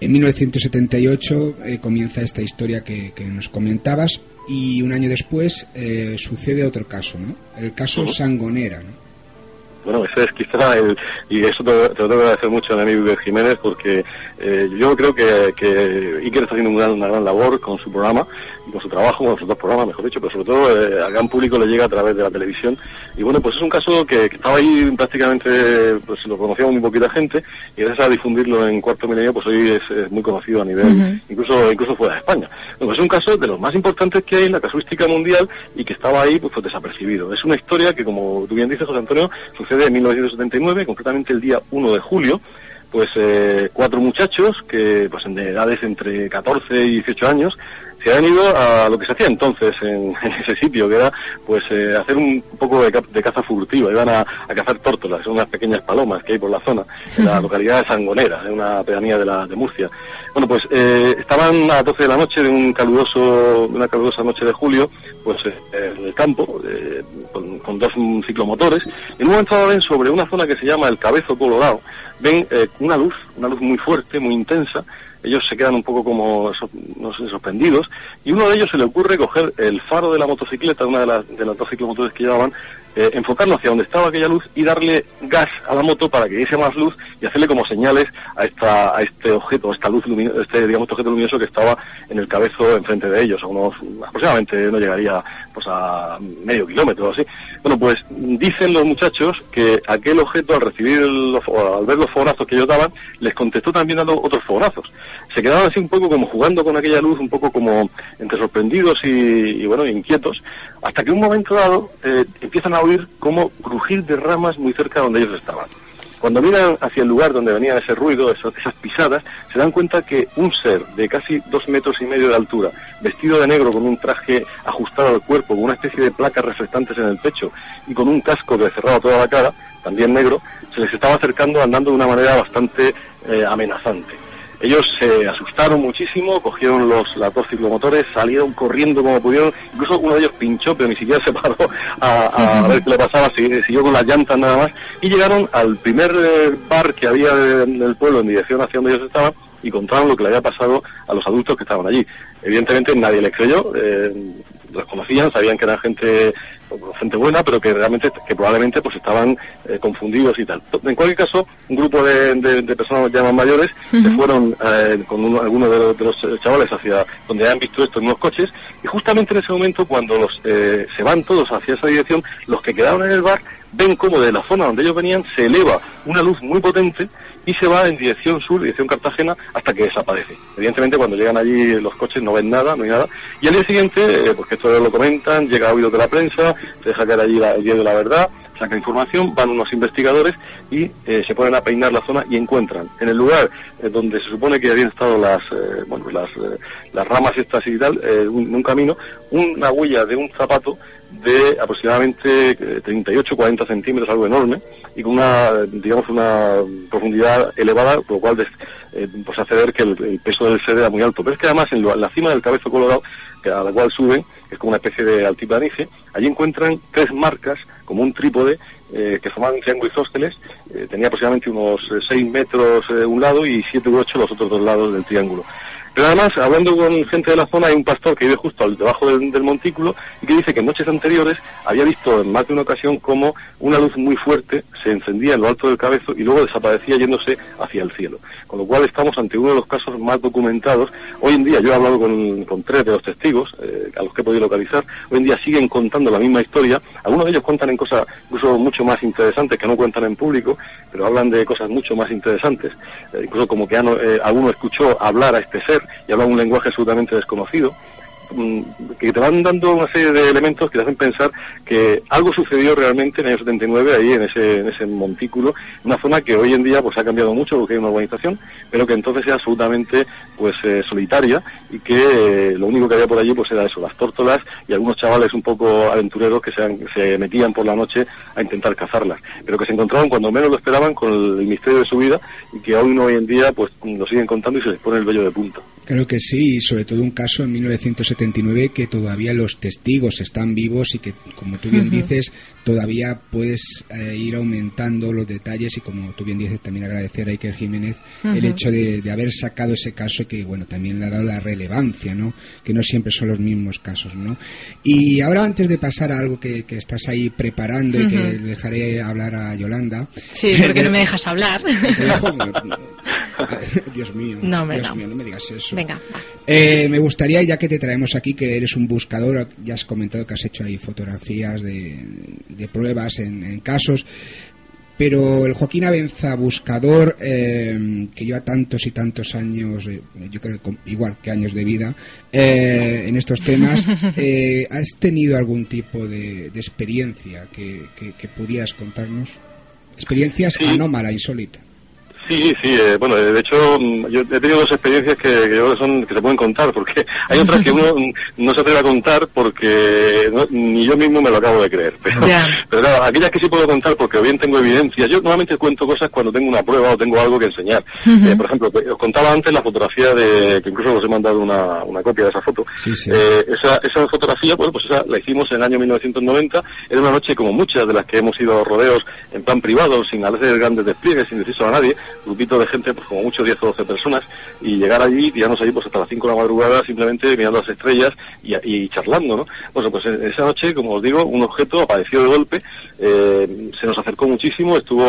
En 1978 eh, comienza esta historia que, que nos comentabas y un año después eh, sucede otro caso, ¿no? El caso Sangonera, ¿no? Bueno, ese es quizá el, y eso te, te lo tengo que agradecer mucho a mi amigo Iker Jiménez porque eh, yo creo que, que Iker está haciendo una gran, una gran labor con su programa y con su trabajo, con sus dos programas, mejor dicho, pero sobre todo eh, al gran público le llega a través de la televisión. Y bueno, pues es un caso que, que estaba ahí prácticamente, pues lo conocía muy poquita gente y gracias a difundirlo en cuarto milenio, pues hoy es, es muy conocido a nivel, incluso incluso fuera de España. Bueno, pues es un caso de los más importantes que hay en la casuística mundial y que estaba ahí pues, pues desapercibido. Es una historia que, como tú bien dices, José Antonio, sucede en 1979, concretamente el día 1 de julio, pues eh, cuatro muchachos que pues en edades entre 14 y 18 años se han ido a lo que se hacía entonces en, en ese sitio, que era pues eh, hacer un poco de, ca- de caza furtiva, iban a, a cazar tórtolas, unas pequeñas palomas que hay por la zona, en la localidad de Sangonera, en una pedanía de, la, de Murcia. Bueno, pues eh, estaban a las 12 de la noche de un caluroso, una calurosa noche de julio, pues eh, en el campo, eh, con, con dos ciclomotores, y en un momento ven sobre una zona que se llama el Cabezo Colorado, ven eh, una luz, una luz muy fuerte, muy intensa, ellos se quedan un poco como no sé, sorprendidos y uno de ellos se le ocurre coger el faro de la motocicleta, una de las, de las dos ciclomotores que llevaban, eh, enfocarlo hacia donde estaba aquella luz y darle gas a la moto para que diese más luz y hacerle como señales a esta a este objeto, esta luz luminosa, este digamos objeto luminoso que estaba en el cabezo enfrente de ellos, a unos aproximadamente no llegaría pues a medio kilómetro o así. Bueno, pues dicen los muchachos que aquel objeto al recibir al ver los fogonazos que ellos daban, les contestó también dando otros fogonazos. Se quedaban así un poco como jugando con aquella luz, un poco como entre sorprendidos y, y, bueno, inquietos, hasta que un momento dado eh, empiezan a oír como crujir de ramas muy cerca de donde ellos estaban. Cuando miran hacia el lugar donde venía ese ruido, esas, esas pisadas, se dan cuenta que un ser de casi dos metros y medio de altura, vestido de negro con un traje ajustado al cuerpo, con una especie de placas reflectantes en el pecho y con un casco que cerraba toda la cara, también negro, se les estaba acercando andando de una manera bastante eh, amenazante. Ellos se asustaron muchísimo, cogieron los, las dos ciclomotores, salieron corriendo como pudieron, incluso uno de ellos pinchó, pero ni siquiera se paró a, a ver qué le pasaba, siguió, siguió con las llantas nada más, y llegaron al primer eh, bar que había de- del pueblo en dirección hacia donde ellos estaban, y contaron lo que le había pasado a los adultos que estaban allí. Evidentemente nadie les creyó, eh, los conocían, sabían que eran gente gente buena, pero que realmente, que probablemente pues estaban eh, confundidos y tal. En cualquier caso, un grupo de, de- de personas ya más mayores se fueron eh, con uno- algunos de los, de los, eh, chavales hacia donde han visto esto en unos coches y justamente en ese momento cuando los eh, se van todos hacia esa dirección, los que quedaron en el bar ven como de la zona donde ellos venían se eleva una luz muy potente y se va en dirección sur, dirección Cartagena, hasta que desaparece. Evidentemente, cuando llegan allí los coches no ven nada, no hay nada. Y al día siguiente, eh, porque esto lo comentan, llega a oídos de la prensa, se deja caer allí la- el día de la verdad, saca información, van unos investigadores y eh, se ponen a peinar la zona y encuentran en el lugar eh, donde se supone que habían estado las, eh, bueno, las, las ramas estas y tal, un, un camino, una huella de un zapato de aproximadamente eh, 38-40 centímetros, algo enorme, y con una, digamos, una profundidad elevada, por lo cual des- pues hace ver que el, peso del ser era muy alto. Pero es que además en, lo- en la cima del cabezo colorado, a la cual suben, es como una especie de altiplanicie, allí encuentran tres marcas, como un trípode, eh, que formaban un triángulo isósceles, eh, tenía aproximadamente unos 6 metros eh, un lado y 7 u 8 los otros dos lados del triángulo. Pero además, hablando con gente de la zona, hay un pastor que vive justo debajo del, montículo y que dice que en noches anteriores había visto en más de una ocasión como una luz muy fuerte se encendía en lo alto del cabezo y luego desaparecía yéndose hacia el cielo. Con lo cual estamos ante uno de los casos más documentados. Hoy en día, yo he hablado con, tres de los testigos, eh, a los que he podido localizar, hoy en día siguen contando la misma historia. Algunos de ellos cuentan en cosas incluso mucho más interesantes que no cuentan en público, pero hablan de cosas mucho más interesantes. Eh, incluso como que eh, alguno escuchó hablar a este ser y habla un lenguaje absolutamente desconocido que te van dando una serie de elementos que te hacen pensar que algo sucedió realmente en el año 79 ahí en ese, en ese montículo, una zona que hoy en día pues ha cambiado mucho porque hay una urbanización, pero que entonces era absolutamente pues eh, solitaria y que eh, lo único que había por allí pues era eso, las tórtolas y algunos chavales un poco aventureros que se, han- metían por la noche a intentar cazarlas, pero que se encontraban cuando menos lo esperaban con el misterio de su vida y que aún hoy en día pues lo siguen contando y se les pone el vello de punta. Creo que sí, y sobre todo un caso en 1979 que todavía los testigos están vivos y que, como tú bien dices, todavía puedes eh, ir aumentando los detalles y, como tú bien dices, también agradecer a Iker Jiménez el hecho de, de haber sacado ese caso que, bueno, también le ha dado la relevancia, ¿no? Que no siempre son los mismos casos, ¿no? Y ahora, antes de pasar a algo que, que estás ahí preparando y que dejaré hablar a Yolanda. Sí, porque no me dejas hablar. Te dejo- Dios mío, No, Dios no. mío, no me digas eso. Venga, va. Eh, me gustaría, ya que te traemos aquí, que eres un buscador, ya has comentado que has hecho ahí fotografías de, de pruebas en, en casos, pero el Joaquín Abenza, buscador, eh, que lleva tantos y tantos años, eh, yo creo que con- igual que años de vida, eh, en estos temas, eh, ¿has tenido algún tipo de, de experiencia que, que- que pudieras contarnos? Experiencias anómala, insólita. Sí, sí, eh, bueno, de hecho mm, yo he tenido dos experiencias que, que yo creo que son que se pueden contar, porque hay otras que uno no se atreve a contar porque no- ni yo mismo me lo acabo de creer. Pero, Ya. pero claro, aquellas que sí puedo contar porque bien tengo evidencia. Yo normalmente cuento cosas cuando tengo una prueba o tengo algo que enseñar. Eh, por ejemplo, os contaba antes la fotografía de, que incluso os he mandado una, una copia de esa foto. Sí, sí. Eh, esa, esa fotografía, bueno, pues esa la hicimos en el año 1990. Era una noche como muchas de las que hemos ido a rodeos en plan privado, sin hacer grandes despliegues, sin decirse a nadie. Grupito de gente, pues como mucho 10 o 12 personas. Y llegar allí, tirarnos allí pues hasta las 5 de la madrugada, simplemente mirando las estrellas y, y charlando, ¿no? Bueno, pues en esa noche, como os digo, un objeto apareció de golpe, eh, se nos acercó muchísimo, estuvo...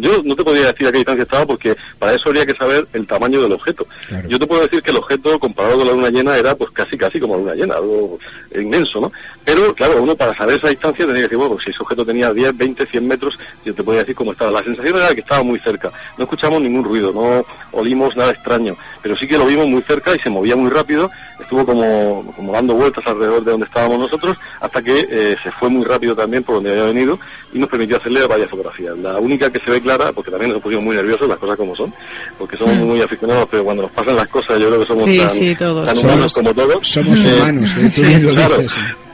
Yo no te podría decir a qué distancia estaba porque para eso habría que saber el tamaño del objeto. Claro. Yo te puedo decir que el objeto, comparado con la luna llena, era pues casi casi como la luna llena, algo inmenso, ¿no? Pero, claro, uno para saber esa distancia tenía que decir, bueno, pues si ese objeto tenía 10, 20, 100 metros, yo te podía decir cómo estaba. La sensación era que estaba muy cerca. No escuchamos ningún ruido, no olimos nada extraño, pero sí que lo vimos muy cerca y se movía muy rápido, estuvo como, como dando vueltas alrededor de donde estábamos nosotros, hasta que eh, se fue muy rápido también por donde había venido y nos permitió hacerle varias fotografías. La única que se ve clara, porque también nos pusimos muy nerviosos, las cosas como son, porque somos muy aficionados, pero cuando nos pasan las cosas yo creo que somos Sí, tan, sí, todos. tan Somos- humanos como todos. Somos Eh, humanos, eh, tú bien lo claro.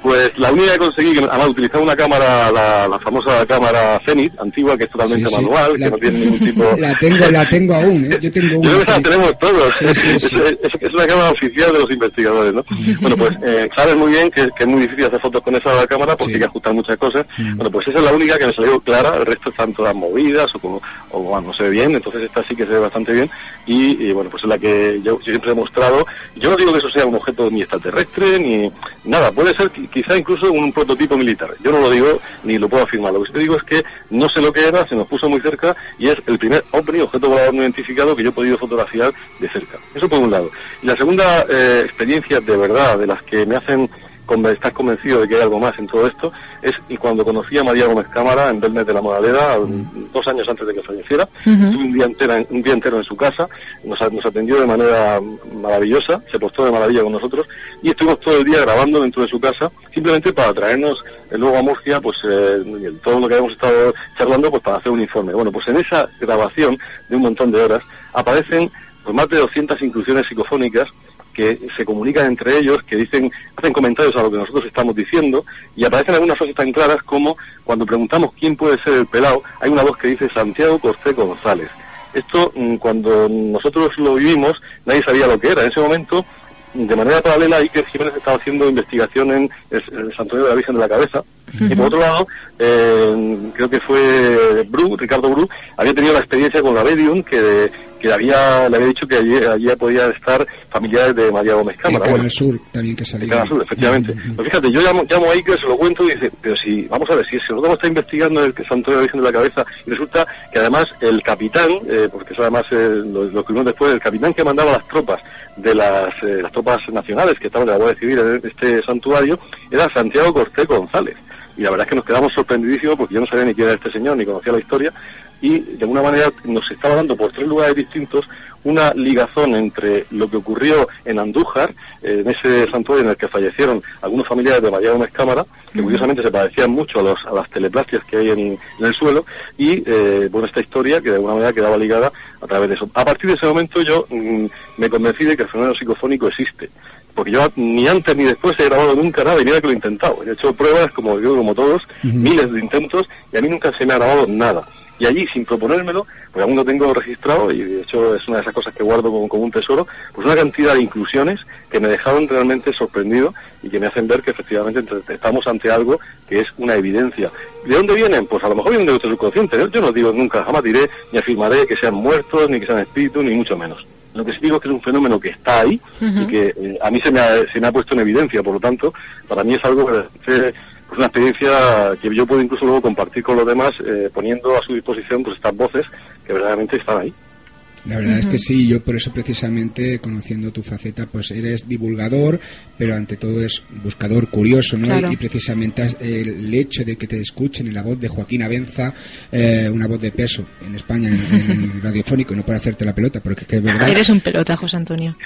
Pues la única que conseguí, que además utilizaba una cámara, la, la famosa cámara Zenith, antigua, que es totalmente Sí, sí. manual, La- que no tiene ningún tipo... La tengo, la tengo aún, ¿eh? Yo tengo Yo una. creo que la tenemos todos. Sí. Es, es- es una cámara oficial de los investigadores, ¿no? bueno, pues eh, sabes muy bien que, que es muy difícil hacer fotos con esa cámara porque hay que ajustar muchas cosas. Bueno, pues esa es la única que me salió clara, el resto están todas movidas o como o bueno, no se ve bien, entonces esta sí que se ve bastante bien y, y, bueno, pues es la que yo, yo siempre he mostrado. Yo no digo que eso sea un objeto ni extraterrestre ni nada, puede ser qui- quizá incluso un prototipo militar. Yo no lo digo ni lo puedo afirmar. Lo que te digo es que no sé lo que era, se nos puso muy cerca y es el primer ovni, objeto volador no identificado, que yo he podido fotografiar de cerca. Eso por un lado. Y la segunda eh, experiencia de verdad, de las que me hacen estar convencido de que hay algo más en todo esto, es y cuando conocí a María Gómez Cámara en Belmes de la Moraleda, dos años antes de que falleciera, estuve un día, entera, un día entero en su casa, nos, nos atendió de manera maravillosa, se postó de maravilla con nosotros y estuvimos todo el día grabando dentro de su casa, simplemente para traernos eh, luego a Murcia, pues eh, todo lo que habíamos estado charlando, pues para hacer un informe. Bueno, pues en esa grabación de un montón de horas aparecen pues más de 200 inclusiones psicofónicas que se comunican entre ellos, que dicen, hacen comentarios a lo que nosotros estamos diciendo, y aparecen algunas cosas tan claras como cuando preguntamos quién puede ser el pelado, hay una voz que dice Santiago Corté González. Esto, mm, cuando nosotros lo vivimos, nadie sabía lo que era. En ese momento, de manera paralela, Iker Jiménez estaba haciendo investigación en el, el Santuario de la Virgen de la Cabeza. Y por otro lado, eh, creo que fue Bru, Ricardo Bru, había tenido la experiencia con la Medium, que, que había, le había dicho que allí, allí podían estar familiares de María Gómez En Cámara. Canal Bueno, Sur también que en salía. Canal Sur, efectivamente. Pues fíjate, yo llamo, llamo a Iker, se lo cuento y dice, pero si, vamos a ver, si nosotros está investigando el Santuario de la Virgen de la Cabeza y resulta que además el capitán, eh, porque eso además eh, lo, lo escribimos después, el capitán que mandaba las tropas de las, eh, las tropas nacionales que estaban de la Guardia Civil en este santuario era Santiago Cortés González. Y la verdad es que nos quedamos sorprendidísimos porque yo no sabía ni quién era este señor, ni conocía la historia, y de alguna manera nos estaba dando por tres lugares distintos una ligazón entre lo que ocurrió en Andújar, eh, en ese santuario en el que fallecieron algunos familiares de María Gómez Cámara, que curiosamente se parecían mucho a, los, a las teleplastias que hay en, en el suelo, y eh, bueno, esta historia que de alguna manera quedaba ligada a través de eso. A partir de ese momento yo mm, me convencí de que el fenómeno psicofónico existe porque yo ni antes ni después he grabado nunca nada y mira que lo he intentado. He hecho pruebas, como yo como todos, miles de intentos y a mí nunca se me ha grabado nada. y allí, sin proponérmelo, pues aún lo tengo registrado y de hecho es una de esas cosas que guardo como, como un tesoro, pues una cantidad de inclusiones que me dejaron realmente sorprendido y que me hacen ver que efectivamente estamos ante algo que es una evidencia. ¿De dónde vienen? Pues a lo mejor vienen de nuestro subconsciente. Yo no digo nunca, jamás diré ni afirmaré que sean muertos, ni que sean espíritus, ni mucho menos. Lo que sí digo es que es un fenómeno que está ahí y que eh, a mí se me, ha, se me ha puesto en evidencia. Por lo tanto, para mí es algo que es pues una experiencia que yo puedo incluso luego compartir con los demás eh, poniendo a su disposición pues estas voces que verdaderamente están ahí. La verdad es que sí, yo por eso precisamente, conociendo tu faceta, pues eres divulgador, pero ante todo es buscador curioso, ¿no? Y precisamente el hecho de que te escuchen en la voz de Joaquín Abenza, eh, una voz de peso en España, en, radiofónico, no para hacerte la pelota, porque es que es verdad... Eres un pelota, José Antonio.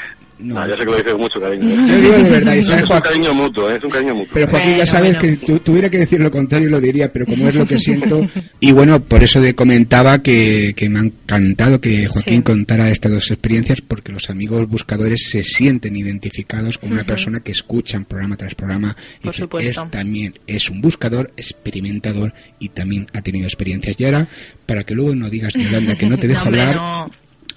No, ah, ya sé que lo dices con mucho cariño. Yo digo de verdad, es un cariño mutuo, ¿eh? es un cariño mutuo. Pero Joaquín, ya sabes que tuviera que decir lo contrario lo diría, pero como es lo que siento. y bueno, por eso te comentaba que, que me ha encantado que Joaquín contara estas dos experiencias, porque los amigos buscadores se sienten identificados con una persona que escuchan programa tras programa. Por supuesto. también es un buscador, experimentador y también ha tenido experiencias. Y ahora, para que luego no digas, Yolanda, que no te dejo hablar.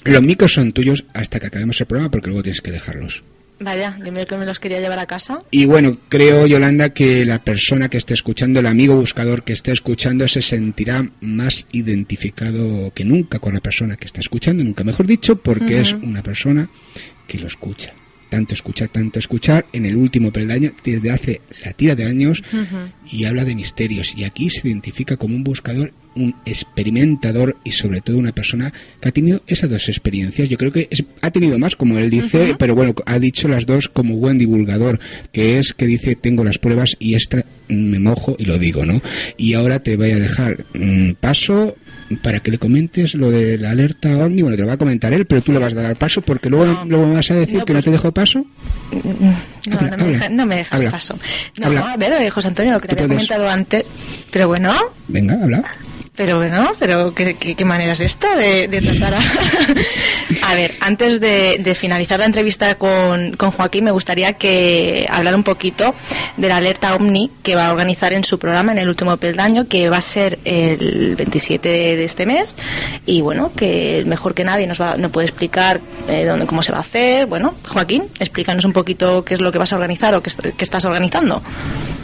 Los micros son tuyos hasta que acabemos el programa porque luego tienes que dejarlos. Vaya, yo me, que me los quería llevar a casa. Y bueno, creo, Yolanda, que la persona que esté escuchando, el amigo buscador que esté escuchando, se sentirá más identificado que nunca con la persona que está escuchando, nunca mejor dicho, porque es una persona que lo escucha. Tanto escuchar, tanto escuchar, en el último peldaño, desde hace la tira de años, y habla de misterios. Y aquí se identifica como un buscador un experimentador y sobre todo una persona que ha tenido esas dos experiencias. Yo creo que ha tenido más, como él dice, pero bueno, ha dicho las dos como buen divulgador, que es que dice tengo las pruebas y esta me mojo y lo digo, ¿no? Y ahora te voy a dejar un paso para que le comentes lo de la alerta OVNI. Bueno, te lo va a comentar él, pero tú le vas a dar paso porque luego, no, luego vas a decir que no te pues dejo paso. No, no, me no, me dejas paso. No, a ver, eh, José Antonio, lo que te había comentado antes. Pero bueno. Venga, habla. Pero bueno, pero ¿qué, qué, manera es esta de, tratar a... a ver, antes de, finalizar la entrevista con, con, Joaquín, me gustaría que hablar un poquito de la alerta OVNI que va a organizar en su programa en el último peldaño, que va a ser el 27 de este mes. Y bueno, que mejor que nadie nos, va, nos puede explicar eh, dónde, cómo se va a hacer. Bueno, Joaquín, explícanos un poquito qué es lo que vas a organizar o qué, qué estás organizando.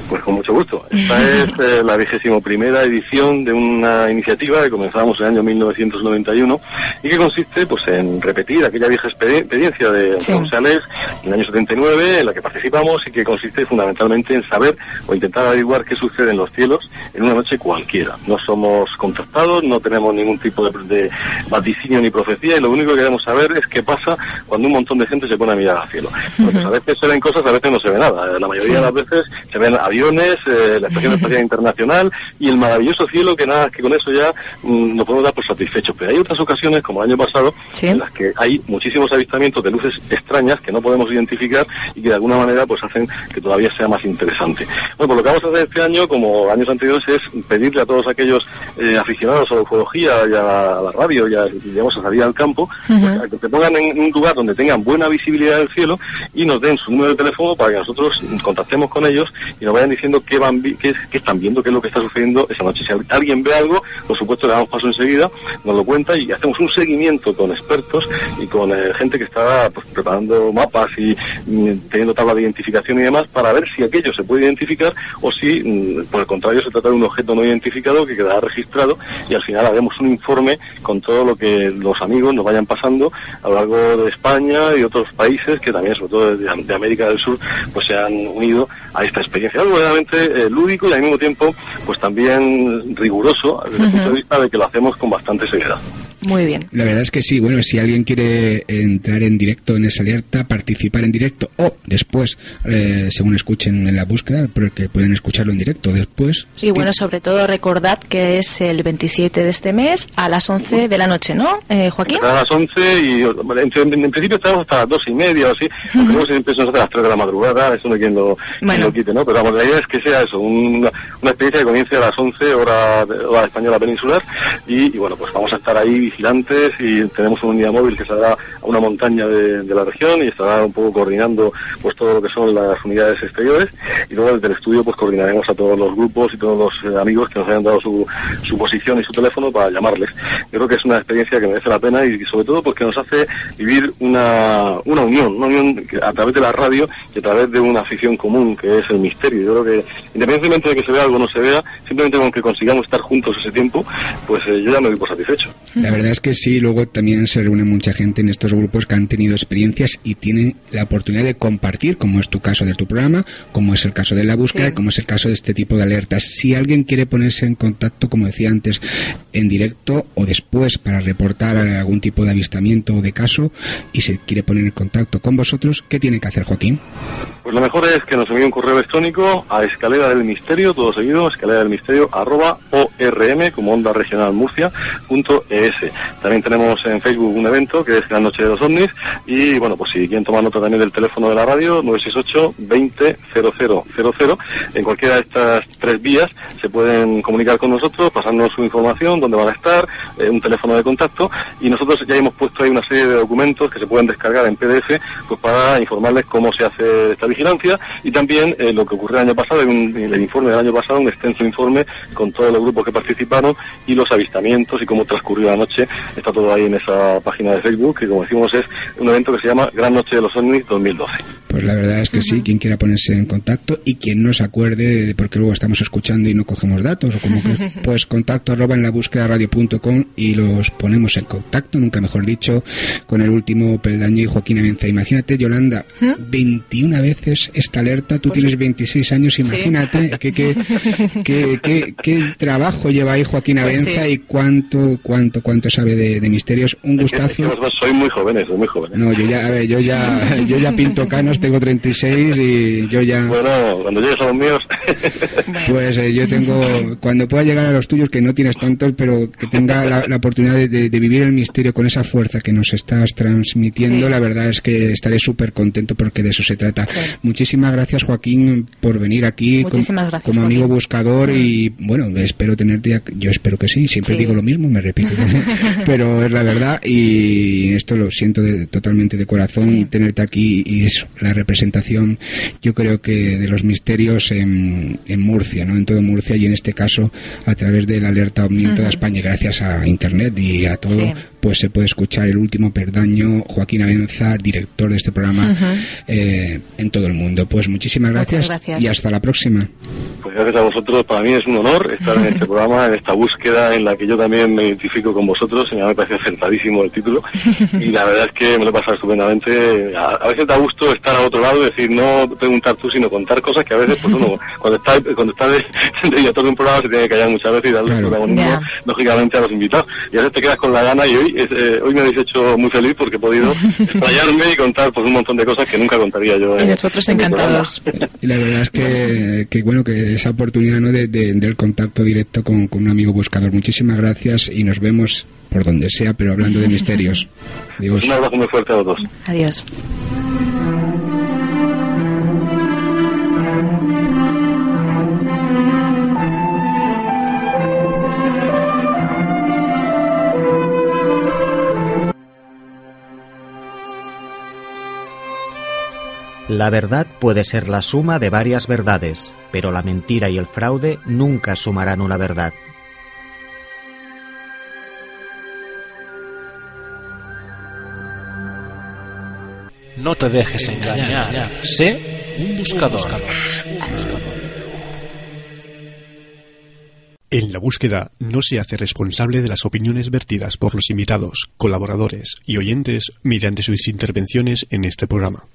Pues con mucho gusto. Esta es eh, la vigésimo primera edición de una iniciativa que comenzamos en el año 1991 y que consiste pues en repetir aquella vieja experiencia de sí. González en el año 79 en la que participamos y que consiste fundamentalmente en saber o intentar averiguar qué sucede en los cielos en una noche cualquiera. No somos contactados, no tenemos ningún tipo de, vaticinio ni profecía y lo único que queremos saber es qué pasa cuando un montón de gente se pone a mirar al cielo. Porque a veces se ven cosas, a veces no se ve nada. La mayoría de las veces se ven eh, la Estación Espacial Internacional y el maravilloso cielo que nada, que con eso ya mm, nos podemos dar por satisfechos. Pero hay otras ocasiones, como el año pasado, en las que hay muchísimos avistamientos de luces extrañas que no podemos identificar y que de alguna manera pues hacen que todavía sea más interesante. Bueno, pues lo que vamos a hacer este año, como años anteriores, es pedirle a todos aquellos eh, aficionados a la ufología y a la, radio y a, digamos, a salir al campo, pues, que se pongan en un lugar donde tengan buena visibilidad del cielo y nos den su número de teléfono para que nosotros contactemos con ellos y nos vayan diciendo qué, van, qué, están viendo, qué es lo que está sucediendo esa noche. Si alguien ve algo, por supuesto le damos paso enseguida, nos lo cuenta y hacemos un seguimiento con expertos y con eh, gente que está pues, preparando mapas y mm, teniendo tabla de identificación y demás para ver si aquello se puede identificar o si, mm, por el contrario, se trata de un objeto no identificado que quedará registrado y al final haremos un informe con todo lo que los amigos nos vayan pasando a lo largo de España y otros países que también, sobre todo de, de América del Sur, pues se han unido a esta experiencia. Algo verdaderamente eh, lúdico y al mismo tiempo pues también riguroso desde el punto de vista de que lo hacemos con bastante seriedad. Muy bien. La verdad es que sí, bueno, si alguien quiere entrar en directo en esa alerta, participar en directo o después, eh, según escuchen en la búsqueda, porque pueden escucharlo en directo después. Y bueno, sobre todo recordad que es el 27 de este mes a las 11 de la noche, ¿no, eh, Joaquín? A las 11 y en, principio estamos hasta las 2 y media o así, porque luego siempre son hasta las 3 de la madrugada, eso no quien lo, lo quite, ¿no? Pero vamos, la idea es que sea eso, una, una experiencia que comience a las 11 hora, hora española peninsular y, y bueno, pues vamos a estar ahí vigilantes y tenemos una unidad móvil que saldrá a una montaña de, la región y estará un poco coordinando pues todo lo que son las unidades exteriores y luego desde el estudio pues coordinaremos a todos los grupos y todos los eh, amigos que nos hayan dado su, su posición y su teléfono para llamarles. Yo creo que es una experiencia que merece la pena y sobre todo porque nos hace vivir una, una unión, una unión a través de la radio y a través de una afición común que es el misterio. Yo creo que independientemente de que se vea algo o no se vea, simplemente con que consigamos estar juntos ese tiempo, pues eh, yo ya me doy por satisfecho. Verdad es que sí, luego también se reúne mucha gente en estos grupos que han tenido experiencias y tienen la oportunidad de compartir, como es tu caso de tu programa, como es el caso de la búsqueda como es el caso de este tipo de alertas. Si alguien quiere ponerse en contacto, como decía antes, en directo o después para reportar algún tipo de avistamiento o de caso y se quiere poner en contacto con vosotros, ¿qué tiene que hacer Joaquín? Pues lo mejor es que nos envíe un correo electrónico a escalera del misterio, todo seguido, escalera del misterio, arroba orm, como onda regional Murcia, punto es. También tenemos en Facebook un evento que es la Noche de los OVNIs y bueno, pues si quieren tomar nota también del teléfono de la radio, 968 20 0000, en cualquiera de estas tres vías se pueden comunicar con nosotros, pasarnos su información, dónde van a estar, eh, un teléfono de contacto y nosotros ya hemos puesto ahí una serie de documentos que se pueden descargar en PDF pues para informarles cómo se hace esta vigilancia y también eh, lo que ocurrió el año pasado, en, el informe del año pasado, un extenso informe con todos los grupos que participaron y los avistamientos y cómo transcurrió la noche. Está todo ahí en esa página de Facebook, que como decimos es un evento que se llama Gran Noche de los OVNIs 2012. Pues la verdad es que sí, quien quiera ponerse en contacto y quien no se acuerde, de porque luego estamos escuchando y no cogemos datos, o como que, pues contacto arroba en la búsqueda radio.com y los ponemos en contacto, nunca mejor dicho, con el último peldaño y Joaquín Amenza. Imagínate, Yolanda, 21 veces esta alerta, tú pues tienes 26 años, imagínate qué, qué, qué, trabajo lleva ahí Joaquín pues Avenza y cuánto, cuánto, cuánto sabe de, misterios. Un gustazo. soy muy joven, soy muy joven. No, yo ya, a ver, yo ya, yo ya pinto canos, tengo 36 y yo ya... Bueno, cuando llegues a los míos... pues eh, yo tengo, cuando pueda llegar a los tuyos, que no tienes tantos, pero que tenga la, oportunidad de, vivir el misterio con esa fuerza que nos estás transmitiendo, la verdad es que estaré súper contento porque de eso se trata. Muchísimas gracias, Joaquín, por venir aquí como amigo buscador y bueno, espero tenerte, yo espero que sí, siempre digo lo mismo, me repito, pero es la verdad y esto lo siento totalmente de corazón, tenerte aquí y eso, la representación, yo creo que de los misterios en, Murcia, ¿no? En todo Murcia y en este caso a través de la alerta OVNI en toda España, gracias a Internet y a todo, pues se puede escuchar el último perdaño, Joaquín Avenza, director de este programa eh, en todo el mundo. Pues muchísimas gracias, y hasta la próxima. Pues gracias a vosotros, para mí es un honor estar en este programa, en esta búsqueda en la que yo también me identifico con vosotros, y me parece acertadísimo el título, y la verdad es que me lo he pasado estupendamente. A, veces da gusto estar al otro lado, y decir, no preguntar tú, sino contar cosas que a veces, pues uno, cuando está, cuando está de, director de un programa se tiene que callar muchas veces y darle protagonismo, lógicamente, a los invitados. Y a veces te quedas con la gana y hoy, eh, hoy me habéis hecho muy feliz porque he podido explayarme y contar pues un montón de cosas que nunca contaría yo. Y nosotros encantados. Y la verdad es que, que bueno, que esa oportunidad ¿no? de, del contacto directo con, con un amigo buscador. Muchísimas gracias y nos vemos por donde sea, pero hablando de misterios. Un abrazo muy fuerte a todos. Adiós. La verdad puede ser la suma de varias verdades, pero la mentira y el fraude nunca sumarán una verdad. No te dejes engañar. Sé un buscador. En la búsqueda no se hace responsable de las opiniones vertidas por los invitados, colaboradores y oyentes mediante sus intervenciones en este programa.